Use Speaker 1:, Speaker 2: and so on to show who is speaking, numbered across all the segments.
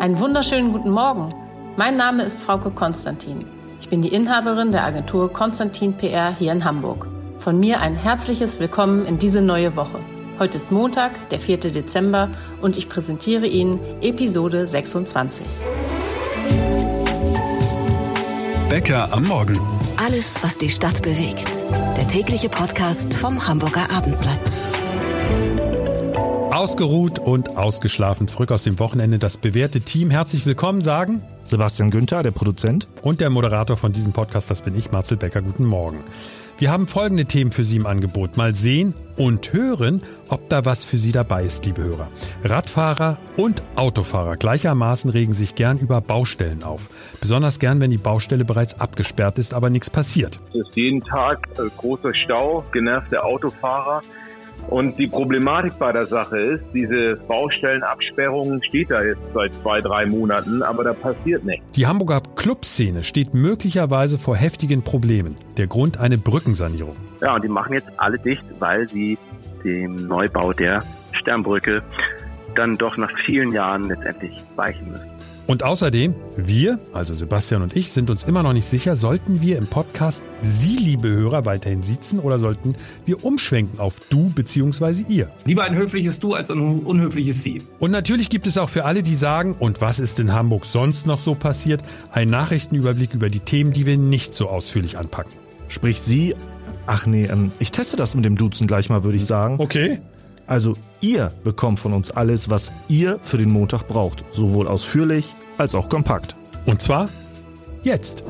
Speaker 1: Einen wunderschönen guten Morgen. Mein Name ist Frauke Konstantin. Ich bin die Inhaberin der Agentur Konstantin PR hier in Hamburg. Von mir ein herzliches Willkommen in diese neue Woche. Heute ist Montag, der 4. Dezember und ich präsentiere Ihnen Episode 26.
Speaker 2: Bäcker am Morgen.
Speaker 3: Alles, was die Stadt bewegt. Der tägliche Podcast vom Hamburger Abendblatt.
Speaker 4: Ausgeruht und ausgeschlafen zurück aus dem Wochenende das bewährte Team. Herzlich willkommen sagen
Speaker 5: Sebastian Günther, der Produzent.
Speaker 4: und der Moderator von diesem Podcast, das bin ich, Marcel Becker. Guten Morgen. Wir haben folgende Themen für Sie im Angebot. Mal sehen und hören, ob da was für Sie dabei ist, liebe Hörer. Radfahrer und Autofahrer gleichermaßen regen sich gern über Baustellen auf. Besonders gern, wenn die Baustelle bereits abgesperrt ist, aber nichts passiert.
Speaker 6: Es ist jeden Tag äh, großer Stau, genervte Autofahrer. Und die Problematik bei der Sache ist, diese Baustellenabsperrung steht da jetzt seit zwei, drei Monaten, aber da passiert nichts.
Speaker 4: Die Hamburger Clubszene steht möglicherweise vor heftigen Problemen. Der Grund eine Brückensanierung.
Speaker 7: Ja, und die machen jetzt alle dicht, weil sie dem Neubau der Sternbrücke dann doch nach vielen Jahren letztendlich weichen müssen.
Speaker 4: Und außerdem, wir, also Sebastian und ich, sind uns immer noch nicht sicher, sollten wir im Podcast Sie, liebe Hörer, weiterhin sitzen oder sollten wir umschwenken auf du bzw. ihr?
Speaker 8: Lieber ein höfliches Du als ein unhöfliches Sie.
Speaker 4: Und natürlich gibt es auch für alle, die sagen, und was ist in Hamburg sonst noch so passiert, einen Nachrichtenüberblick über die Themen, die wir nicht so ausführlich anpacken.
Speaker 5: Sprich Sie. Ach nee, ähm, ich teste das mit dem Duzen gleich mal, würde ich sagen.
Speaker 4: Okay.
Speaker 5: Also ihr bekommt von uns alles, was ihr für den Montag braucht. Sowohl ausführlich als auch kompakt.
Speaker 4: Und zwar jetzt.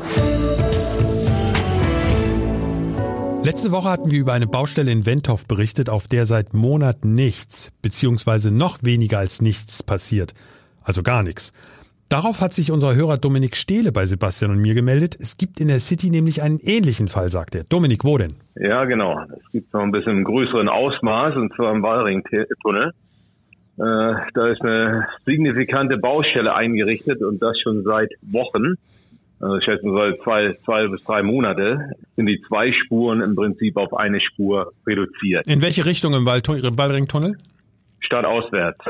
Speaker 4: Letzte Woche hatten wir über eine Baustelle in Wentorf berichtet, auf der seit Monaten nichts, beziehungsweise noch weniger als nichts passiert. Also gar nichts. Darauf hat sich unser Hörer Dominik Stehle bei Sebastian und mir gemeldet. Es gibt in der City nämlich einen ähnlichen Fall, sagt er. Dominik, wo denn?
Speaker 6: Ja, genau. Es gibt noch ein bisschen im größeren Ausmaß, und zwar im Wallringtunnel. Äh, da ist eine signifikante Baustelle eingerichtet und das schon seit Wochen. Also ich schätze seit zwei, zwei bis drei Monate sind die zwei Spuren im Prinzip auf eine Spur reduziert.
Speaker 4: In welche Richtung im Wallringtunnel?
Speaker 6: Stadtauswärts.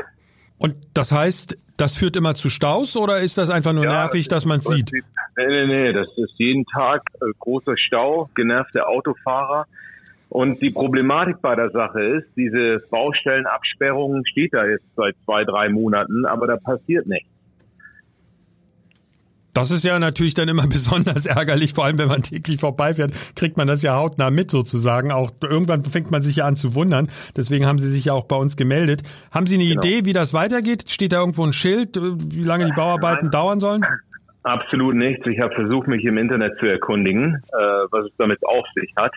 Speaker 4: Und das heißt, das führt immer zu Staus oder ist das einfach nur
Speaker 6: Ja,
Speaker 4: nervig, dass man es sieht?
Speaker 6: Nee, nee, nee, das ist jeden Tag äh, großer Stau, genervte Autofahrer. Und die Problematik bei der Sache ist, diese Baustellenabsperrung steht da jetzt seit zwei, drei Monaten, aber da passiert nichts.
Speaker 4: Das ist ja natürlich dann immer besonders ärgerlich, vor allem wenn man täglich vorbeifährt, kriegt man das ja hautnah mit sozusagen. Auch irgendwann fängt man sich ja an zu wundern. Deswegen haben Sie sich ja auch bei uns gemeldet. Haben Sie eine
Speaker 6: Genau.
Speaker 4: Idee, wie das weitergeht? Steht da irgendwo ein Schild, äh, wie lange die Bauarbeiten dauern sollen?
Speaker 6: Absolut nichts. Ich habe versucht, mich im Internet zu erkundigen, äh, was es damit auf sich hat.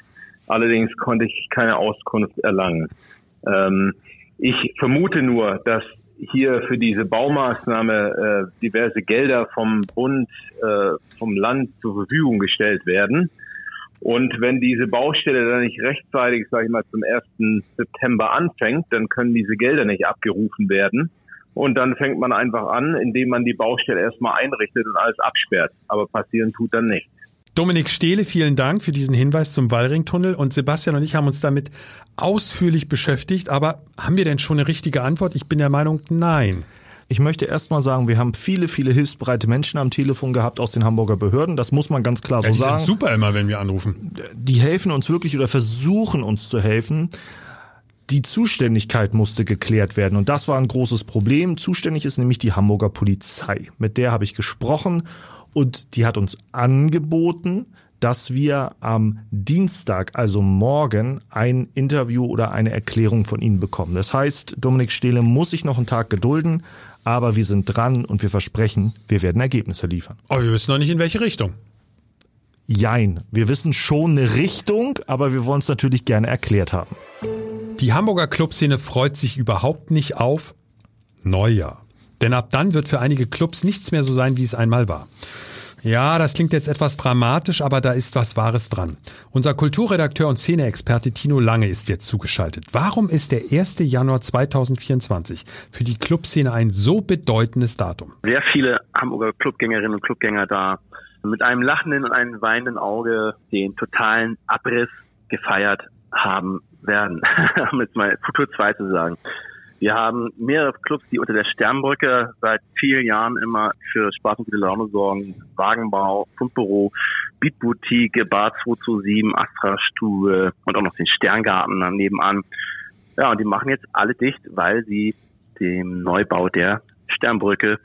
Speaker 6: Allerdings konnte ich keine Auskunft erlangen. Ähm, ich vermute nur, dass hier für diese Baumaßnahme äh, diverse Gelder vom Bund, äh, vom Land zur Verfügung gestellt werden. Und wenn diese Baustelle dann nicht rechtzeitig, sage ich mal, zum 1. September anfängt, dann können diese Gelder nicht abgerufen werden. Und dann fängt man einfach an, indem man die Baustelle erstmal einrichtet und alles absperrt. Aber passieren tut dann nichts.
Speaker 4: Dominik Stehle, vielen Dank für diesen Hinweis zum Wallringtunnel. Und Sebastian und ich haben uns damit ausführlich beschäftigt. Aber haben wir denn schon eine richtige Antwort? Ich bin der Meinung, nein.
Speaker 5: Ich möchte erst mal sagen, wir haben viele, viele hilfsbereite Menschen am Telefon gehabt aus den Hamburger Behörden. Das muss man ganz klar so
Speaker 4: Ja, die
Speaker 5: sagen.
Speaker 4: sind super immer, wenn wir anrufen.
Speaker 5: die helfen uns wirklich oder versuchen uns zu helfen. Die Zuständigkeit musste geklärt werden und das war ein großes Problem. Zuständig ist nämlich die Hamburger Polizei. Mit der habe ich gesprochen und die hat uns angeboten, dass wir am Dienstag, also morgen, ein Interview oder eine Erklärung von Ihnen bekommen. Das heißt, Dominik Stehle muss sich noch einen Tag gedulden, aber wir sind dran und wir versprechen, wir werden Ergebnisse liefern.
Speaker 4: Aber wir wissen noch nicht, in welche Richtung.
Speaker 5: Jein, wir wissen schon eine Richtung, aber wir wollen es natürlich gerne erklärt haben.
Speaker 4: Die Hamburger Clubszene freut sich überhaupt nicht auf Neujahr. Denn ab dann wird für einige Clubs nichts mehr so sein, wie es einmal war. Ja, das klingt jetzt etwas dramatisch, aber da ist was Wahres dran. Unser Kulturredakteur und Szeneexperte Tino Lange ist jetzt zugeschaltet. Warum ist der 1. Januar 2024 für die Clubszene ein so bedeutendes Datum?
Speaker 7: Sehr viele Hamburger Clubgängerinnen und Clubgänger da mit einem lachenden und einem weinenden Auge den totalen Abriss gefeiert haben werden, um jetzt mal Futur 2 zu sagen. Wir haben mehrere Clubs, die unter der Sternbrücke seit vielen Jahren immer für Spaß und gute Laune sorgen. Wagenbau, Fundbüro, Beatboutique, Bar 227, Astra-Stube und auch noch den Sterngarten dann nebenan. Ja, und die machen jetzt alle dicht, weil sie dem Neubau der Sternbrücke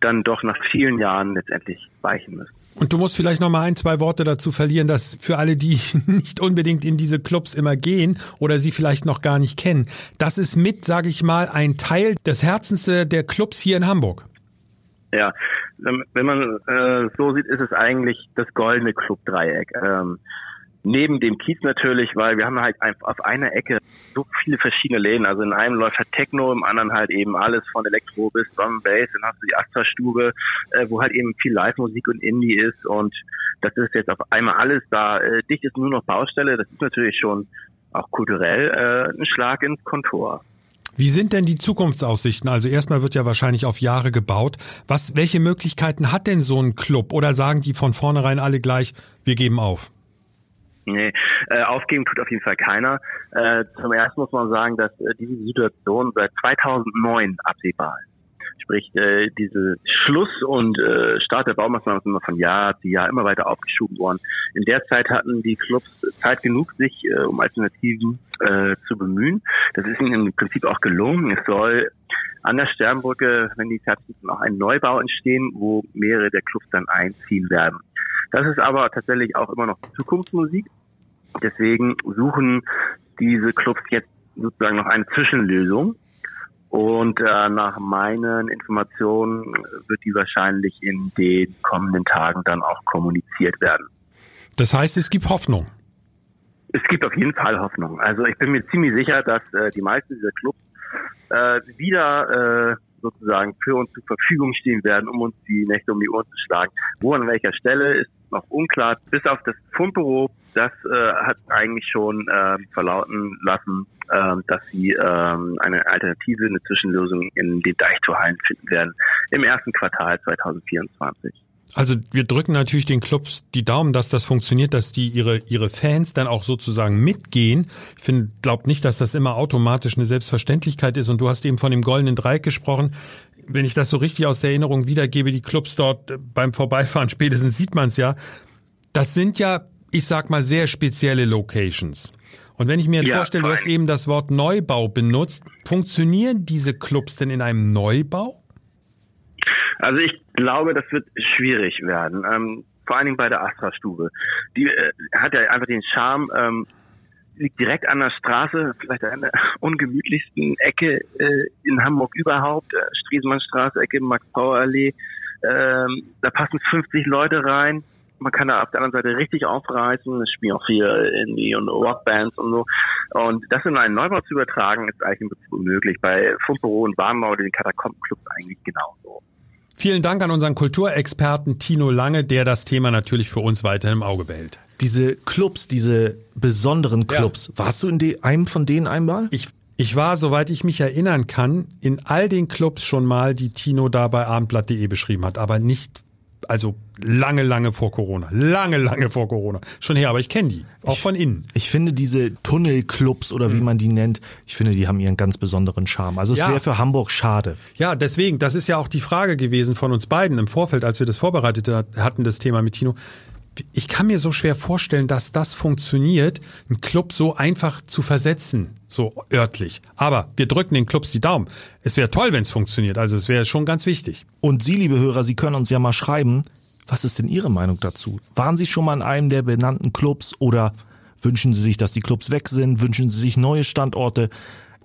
Speaker 7: dann doch nach vielen Jahren letztendlich weichen müssen.
Speaker 4: Und du musst vielleicht noch mal ein, zwei Worte dazu verlieren, dass für alle, die nicht unbedingt in diese Clubs immer gehen oder sie vielleicht noch gar nicht kennen, das ist mit, sage ich mal, ein Teil des Herzens der Clubs hier in Hamburg.
Speaker 7: Ja, wenn man äh, so sieht, ist es eigentlich das goldene Club-Dreieck. Ähm, neben dem Kiez natürlich, weil wir haben halt auf einer Ecke so viele verschiedene Läden. Also in einem läuft halt Techno, im anderen halt eben alles von Elektro bis Drum Bass. Dann hast du die Astra-Stube, äh, wo halt eben viel Live-Musik und Indie ist. Und das ist jetzt auf einmal alles da. Äh, dicht ist nur noch Baustelle. Das ist natürlich schon auch kulturell äh, ein Schlag ins Kontor.
Speaker 4: Wie sind denn die Zukunftsaussichten? Also erstmal wird ja wahrscheinlich auf Jahre gebaut. Was, welche Möglichkeiten hat denn so ein Club? Oder sagen die von vornherein alle gleich, wir geben auf?
Speaker 7: Nee, äh, aufgeben tut auf jeden Fall keiner. Äh, zum ersten muss man sagen, dass äh, diese Situation seit 2009 absehbar ist. Sprich, äh, diese Schluss und äh, Start der Baumaßnahmen ist immer von Jahr zu Jahr immer weiter aufgeschoben worden. In der Zeit hatten die Clubs Zeit genug, sich äh, um Alternativen äh, zu bemühen. Das ist ihnen im Prinzip auch gelungen. Es soll an der Sternbrücke, wenn die fertig sind, auch ein Neubau entstehen, wo mehrere der Clubs dann einziehen werden. Das ist aber tatsächlich auch immer noch Zukunftsmusik. Deswegen suchen diese Clubs jetzt sozusagen noch eine Zwischenlösung. Und äh, nach meinen Informationen wird die wahrscheinlich in den kommenden Tagen dann auch kommuniziert werden.
Speaker 4: Das heißt, es gibt Hoffnung.
Speaker 7: Es gibt auf jeden Fall Hoffnung. Also ich bin mir ziemlich sicher, dass äh, die meisten dieser Clubs äh, wieder äh, sozusagen für uns zur Verfügung stehen werden, um uns die Nächte um die Ohren zu schlagen. Wo an welcher Stelle ist noch unklar. Bis auf das Fundbüro, das äh, hat eigentlich schon äh, verlauten lassen, äh, dass sie äh, eine Alternative, eine Zwischenlösung in den Deichtorhallen finden werden im ersten Quartal 2024.
Speaker 4: Also wir drücken natürlich den Clubs die Daumen, dass das funktioniert, dass die ihre ihre Fans dann auch sozusagen mitgehen. Ich finde, glaub nicht, dass das immer automatisch eine Selbstverständlichkeit ist. Und du hast eben von dem goldenen Dreieck gesprochen. Wenn ich das so richtig aus der Erinnerung wiedergebe, die Clubs dort beim Vorbeifahren spätestens sieht man es ja. Das sind ja, ich sag mal, sehr spezielle Locations. Und wenn ich mir jetzt ja, vorstelle, du hast eben das Wort Neubau benutzt, funktionieren diese Clubs denn in einem Neubau?
Speaker 7: Also ich glaube, das wird schwierig werden. Ähm, vor allen Dingen bei der Astra-Stube. Die äh, hat ja einfach den Charme, ähm, liegt direkt an der Straße, vielleicht an der ungemütlichsten Ecke äh, in Hamburg überhaupt, äh, Striesemannstraße, Ecke Max-Pauer-Allee. Ähm, da passen 50 Leute rein. Man kann da auf der anderen Seite richtig aufreißen. Es spielen auch viel Indie und Rockbands und so. Und das in einen Neubau zu übertragen, ist eigentlich unmöglich. Bei Fundbüro und Warnbau, den Katakombenclubs eigentlich genauso.
Speaker 4: Vielen Dank an unseren Kulturexperten Tino Lange, der das Thema natürlich für uns weiter im Auge behält.
Speaker 5: Diese Clubs, diese besonderen Clubs, ja. warst du in einem von denen einmal?
Speaker 4: Ich, ich war, soweit ich mich erinnern kann, in all den Clubs schon mal, die Tino da bei abendblatt.de beschrieben hat, aber nicht also lange, lange vor Corona. Lange, lange vor Corona. Schon her, aber ich kenne die. Auch
Speaker 5: ich,
Speaker 4: von innen.
Speaker 5: Ich finde diese Tunnelclubs oder wie mhm. man die nennt, ich finde, die haben ihren ganz besonderen Charme. Also es ja. wäre für Hamburg schade.
Speaker 4: Ja, deswegen, das ist ja auch die Frage gewesen von uns beiden im Vorfeld, als wir das vorbereitet hatten, das Thema mit Tino ich kann mir so schwer vorstellen, dass das funktioniert, einen Club so einfach zu versetzen, so örtlich. Aber wir drücken den Clubs die Daumen. Es wäre toll, wenn es funktioniert. Also es wäre schon ganz wichtig.
Speaker 5: Und Sie, liebe Hörer, Sie können uns ja mal schreiben, was ist denn Ihre Meinung dazu? Waren Sie schon mal in einem der benannten Clubs oder wünschen Sie sich, dass die Clubs weg sind? Wünschen Sie sich neue Standorte?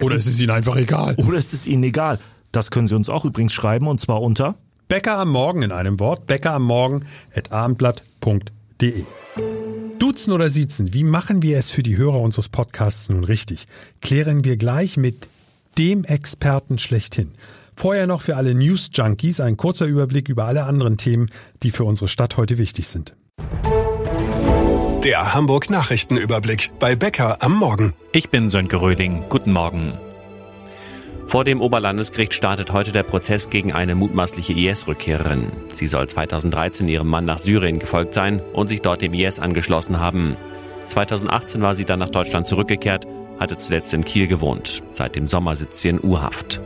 Speaker 4: Oder ist es Ihnen einfach egal?
Speaker 5: Oder ist es Ihnen egal? Das können Sie uns auch übrigens schreiben und zwar unter
Speaker 4: Bäcker am Morgen in einem Wort, Bäcker am Morgen at abendblatt.de www.ftf.de. Duzen oder Siezen, wie machen wir es für die Hörer unseres Podcasts nun richtig? Klären wir gleich mit dem Experten schlechthin. Vorher noch für alle News Junkies ein kurzer Überblick über alle anderen Themen, die für unsere Stadt heute wichtig sind.
Speaker 2: Der Hamburg Nachrichtenüberblick bei Bäcker am Morgen.
Speaker 9: Ich bin Sönke Röding. Guten Morgen. Vor dem Oberlandesgericht startet heute der Prozess gegen eine mutmaßliche IS-Rückkehrerin. Sie soll 2013 ihrem Mann nach Syrien gefolgt sein und sich dort dem IS angeschlossen haben. 2018 war sie dann nach Deutschland zurückgekehrt hatte zuletzt in Kiel gewohnt. Seit dem Sommer sitzt sie in U-Haft.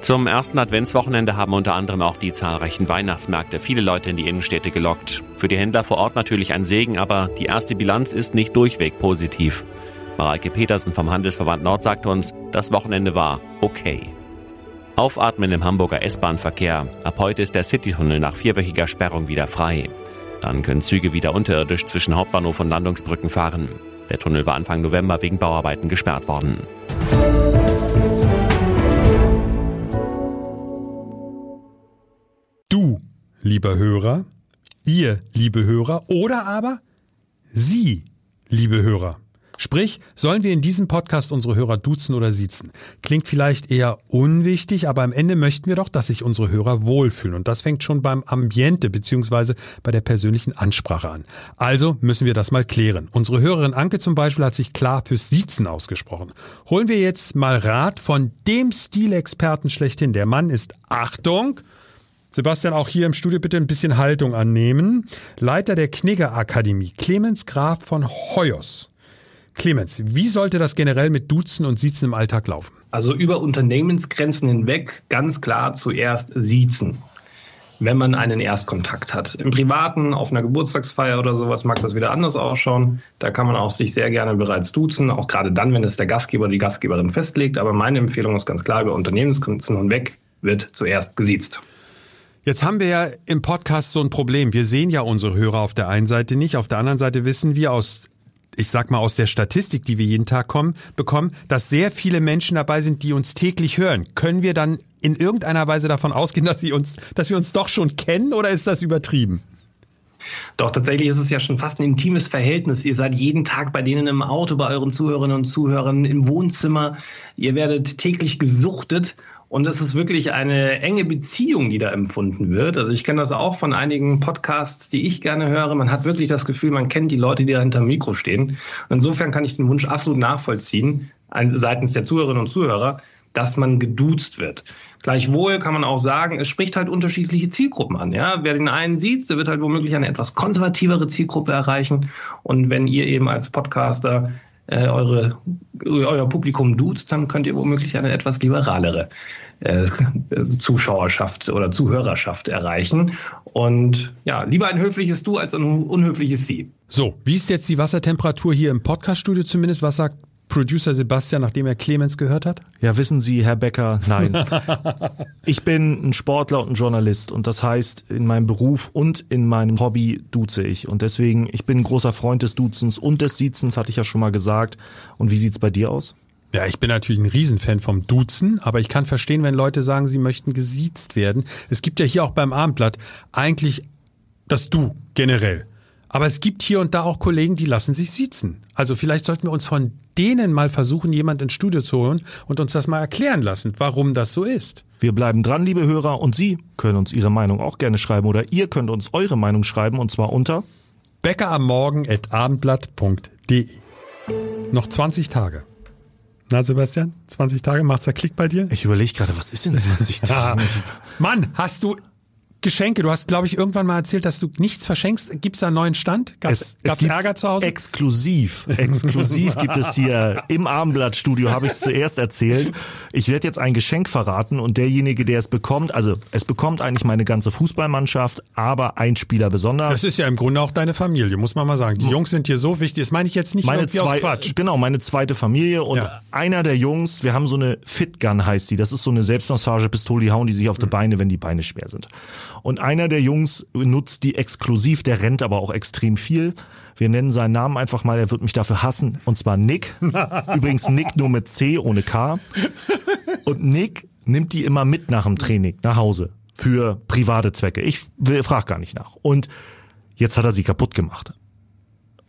Speaker 9: Zum ersten Adventswochenende haben unter anderem auch die zahlreichen Weihnachtsmärkte viele Leute in die Innenstädte gelockt. Für die Händler vor Ort natürlich ein Segen, aber die erste Bilanz ist nicht durchweg positiv. Mareike Petersen vom Handelsverband Nord sagt uns, das Wochenende war okay. Aufatmen im Hamburger S-Bahn-Verkehr. Ab heute ist der Citytunnel nach vierwöchiger Sperrung wieder frei. Dann können Züge wieder unterirdisch zwischen Hauptbahnhof und Landungsbrücken fahren. Der Tunnel war Anfang November wegen Bauarbeiten gesperrt worden.
Speaker 4: Du, lieber Hörer, ihr, liebe Hörer oder aber Sie, liebe Hörer. Sprich, sollen wir in diesem Podcast unsere Hörer duzen oder siezen? Klingt vielleicht eher unwichtig, aber am Ende möchten wir doch, dass sich unsere Hörer wohlfühlen. Und das fängt schon beim Ambiente beziehungsweise bei der persönlichen Ansprache an. Also müssen wir das mal klären. Unsere Hörerin Anke zum Beispiel hat sich klar fürs Siezen ausgesprochen. Holen wir jetzt mal Rat von dem Stilexperten schlechthin. Der Mann ist Achtung, Sebastian, auch hier im Studio bitte ein bisschen Haltung annehmen. Leiter der Knigger Akademie, Clemens Graf von Hoyos. Clemens, wie sollte das generell mit Duzen und Siezen im Alltag laufen?
Speaker 8: Also über Unternehmensgrenzen hinweg ganz klar zuerst Siezen. Wenn man einen Erstkontakt hat. Im Privaten, auf einer Geburtstagsfeier oder sowas mag das wieder anders ausschauen. Da kann man auch sich sehr gerne bereits duzen, auch gerade dann, wenn es der Gastgeber oder die Gastgeberin festlegt. Aber meine Empfehlung ist ganz klar, über Unternehmensgrenzen hinweg wird zuerst gesiezt.
Speaker 4: Jetzt haben wir ja im Podcast so ein Problem. Wir sehen ja unsere Hörer auf der einen Seite nicht, auf der anderen Seite wissen wir aus ich sag mal aus der Statistik, die wir jeden Tag kommen, bekommen, dass sehr viele Menschen dabei sind, die uns täglich hören. Können wir dann in irgendeiner Weise davon ausgehen, dass sie uns, dass wir uns doch schon kennen oder ist das übertrieben?
Speaker 8: Doch tatsächlich ist es ja schon fast ein intimes Verhältnis. Ihr seid jeden Tag bei denen im Auto, bei euren Zuhörerinnen und Zuhörern im Wohnzimmer. Ihr werdet täglich gesuchtet und es ist wirklich eine enge Beziehung, die da empfunden wird. Also ich kenne das auch von einigen Podcasts, die ich gerne höre. Man hat wirklich das Gefühl, man kennt die Leute, die da hinterm Mikro stehen. Insofern kann ich den Wunsch absolut nachvollziehen, seitens der Zuhörerinnen und Zuhörer, dass man geduzt wird. Gleichwohl kann man auch sagen, es spricht halt unterschiedliche Zielgruppen an. Ja? Wer den einen sieht, der wird halt womöglich eine etwas konservativere Zielgruppe erreichen. Und wenn ihr eben als Podcaster äh, eure, euer Publikum duzt, dann könnt ihr womöglich eine etwas liberalere äh, Zuschauerschaft oder Zuhörerschaft erreichen. Und ja, lieber ein höfliches Du als ein unhöfliches Sie.
Speaker 4: So, wie ist jetzt die Wassertemperatur hier im Podcaststudio zumindest? Was sagt Producer Sebastian, nachdem er Clemens gehört hat?
Speaker 5: Ja, wissen Sie, Herr Becker, nein. ich bin ein Sportler und ein Journalist und das heißt, in meinem Beruf und in meinem Hobby duze ich. Und deswegen, ich bin ein großer Freund des Duzens und des Siezens, hatte ich ja schon mal gesagt. Und wie sieht's bei dir aus?
Speaker 4: Ja, ich bin natürlich ein Riesenfan vom Duzen, aber ich kann verstehen, wenn Leute sagen, sie möchten gesiezt werden. Es gibt ja hier auch beim Abendblatt eigentlich das Du generell. Aber es gibt hier und da auch Kollegen, die lassen sich siezen. Also vielleicht sollten wir uns von denen mal versuchen, jemand ins Studio zu holen und uns das mal erklären lassen, warum das so ist.
Speaker 5: Wir bleiben dran, liebe Hörer, und Sie können uns Ihre Meinung auch gerne schreiben oder ihr könnt uns eure Meinung schreiben und zwar unter
Speaker 4: bäckeramorgen.abendblatt.de. Noch 20 Tage. Na, Sebastian, 20 Tage, macht's der Klick bei dir?
Speaker 5: Ich überlege gerade, was ist denn 20 Tage?
Speaker 4: Mann, hast du Geschenke. Du hast, glaube ich, irgendwann mal erzählt, dass du nichts verschenkst. Gibt es da einen neuen Stand? Gab es Ärger zu Hause?
Speaker 5: Exklusiv. Exklusiv gibt es hier im Abendblattstudio, habe ich es zuerst erzählt. Ich werde jetzt ein Geschenk verraten und derjenige, der es bekommt, also es bekommt eigentlich meine ganze Fußballmannschaft, aber ein Spieler besonders.
Speaker 4: Das ist ja im Grunde auch deine Familie, muss man mal sagen. Die Jungs sind hier so wichtig. Das meine ich jetzt nicht
Speaker 5: meine
Speaker 4: irgendwie
Speaker 5: zwei,
Speaker 4: aus Quatsch.
Speaker 5: Genau, meine zweite Familie und
Speaker 4: Ja.
Speaker 5: einer der Jungs, wir haben so eine Fitgun heißt die. Das ist so eine Selbstmassagepistole, die hauen die sich auf die Beine, wenn die Beine schwer sind. Und einer der Jungs nutzt die exklusiv, der rennt aber auch extrem viel. Wir nennen seinen Namen einfach mal, er wird mich dafür hassen, und zwar Nick. Übrigens Nick nur mit C ohne K. Und Nick nimmt die immer mit nach dem Training, nach Hause. Für private Zwecke. Ich frage gar nicht nach. Und jetzt hat er sie kaputt gemacht.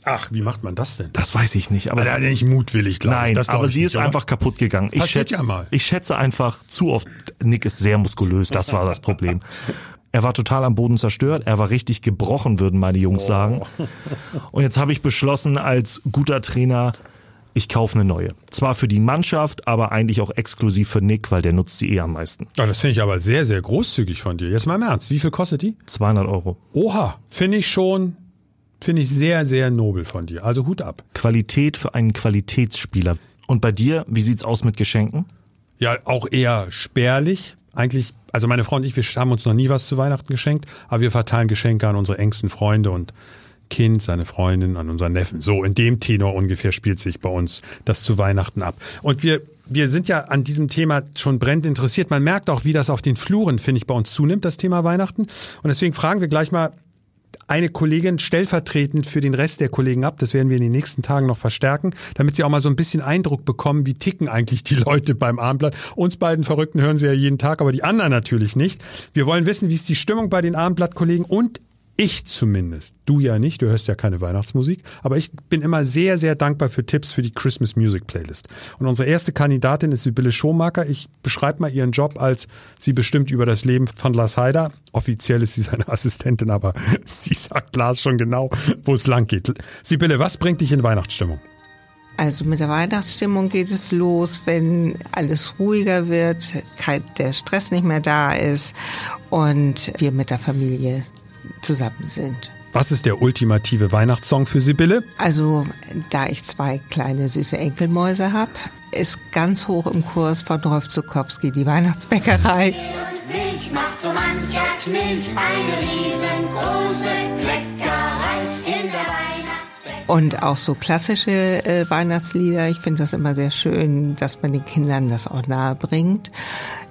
Speaker 4: Ach, wie macht man das denn?
Speaker 5: Das weiß ich nicht. Aber
Speaker 4: Aber nicht mutwillig, glaube ich.
Speaker 5: Nein,
Speaker 4: Das glaub
Speaker 5: aber
Speaker 4: ich
Speaker 5: sie
Speaker 4: nicht,
Speaker 5: ist
Speaker 4: oder?
Speaker 5: einfach kaputt gegangen. Ich
Speaker 4: Passiert
Speaker 5: schätze,
Speaker 4: ja mal.
Speaker 5: ich schätze einfach zu oft. Nick ist sehr muskulös, das war das Problem. Er war total am Boden zerstört, er war richtig gebrochen, würden meine Jungs sagen. Und jetzt habe ich beschlossen, als guter Trainer, ich kaufe eine neue. Zwar für die Mannschaft, aber eigentlich auch exklusiv für Nick, weil der nutzt sie eh am meisten.
Speaker 4: Ja, das finde ich aber sehr, sehr großzügig von dir. Jetzt mal im Ernst. Wie viel kostet die?
Speaker 5: 200 Euro.
Speaker 4: Oha, finde ich schon Finde ich sehr, sehr nobel von dir. Also Hut ab.
Speaker 5: Qualität für einen Qualitätsspieler. Und bei dir, wie sieht's aus mit Geschenken?
Speaker 4: Ja, auch eher spärlich. Eigentlich, also meine Frau und ich, wir haben uns noch nie was zu Weihnachten geschenkt, aber wir verteilen Geschenke an unsere engsten Freunde und Kind, seine Freundin, an unseren Neffen. So in dem Tenor ungefähr spielt sich bei uns das zu Weihnachten ab. Und wir wir sind ja an diesem Thema schon brennend interessiert. Man merkt auch, wie das auf den Fluren, finde ich, bei uns zunimmt, das Thema Weihnachten. Und deswegen fragen wir gleich mal eine Kollegin stellvertretend für den Rest der Kollegen ab. Das werden wir in den nächsten Tagen noch verstärken, damit sie auch mal so ein bisschen Eindruck bekommen, wie ticken eigentlich die Leute beim Abendblatt. Uns beiden Verrückten hören sie ja jeden Tag, aber die anderen natürlich nicht. Wir wollen wissen, wie ist die Stimmung bei den Abendblatt-Kollegen und ich zumindest, du ja nicht, du hörst ja keine Weihnachtsmusik, aber ich bin immer sehr, sehr dankbar für Tipps für die Christmas Music Playlist. Und unsere erste Kandidatin ist Sibylle Schomaker. Ich beschreibe mal ihren Job als sie bestimmt über das Leben von Lars Heider. Offiziell ist sie seine Assistentin, aber sie sagt Lars schon genau, wo es lang geht. Sibylle, was bringt dich in Weihnachtsstimmung?
Speaker 10: Also mit der Weihnachtsstimmung geht es los, wenn alles ruhiger wird, der Stress nicht mehr da ist und wir mit der Familie zusammen sind.
Speaker 4: Was ist der ultimative Weihnachtssong für Sibylle?
Speaker 10: Also, da ich zwei kleine süße Enkelmäuse habe, ist ganz hoch im Kurs von Rolf Zukowski die Weihnachtsbäckerei.
Speaker 11: Und Milch macht so mancher Knilch eine riesengroße Kleckerei in der Weihnachtsbäckerei.
Speaker 10: Und auch so klassische äh, Weihnachtslieder. Ich finde das immer sehr schön, dass man den Kindern das auch nahe bringt.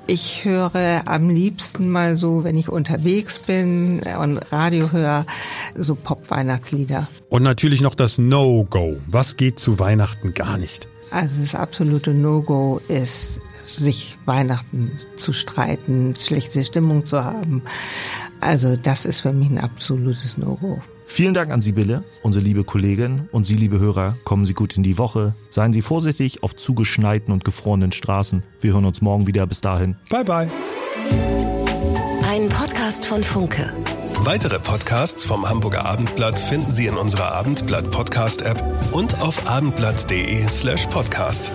Speaker 10: Ich höre am liebsten mal so, wenn ich unterwegs bin und Radio höre, so Pop-Weihnachtslieder.
Speaker 4: Und natürlich noch das No-Go. Was geht zu Weihnachten gar nicht?
Speaker 10: Also das absolute No-Go ist, sich Weihnachten zu streiten, schlechte Stimmung zu haben. Also das ist für mich ein absolutes No-Go.
Speaker 5: Vielen Dank an Sibylle, unsere liebe Kollegin. Und Sie, liebe Hörer, kommen Sie gut in die Woche. Seien Sie vorsichtig auf zugeschneiten und gefrorenen Straßen. Wir hören uns morgen wieder. Bis dahin.
Speaker 4: Bye, bye.
Speaker 3: Ein Podcast von Funke.
Speaker 2: Weitere Podcasts vom Hamburger Abendblatt finden Sie in unserer Abendblatt Podcast App und auf abendblatt.de slash podcast.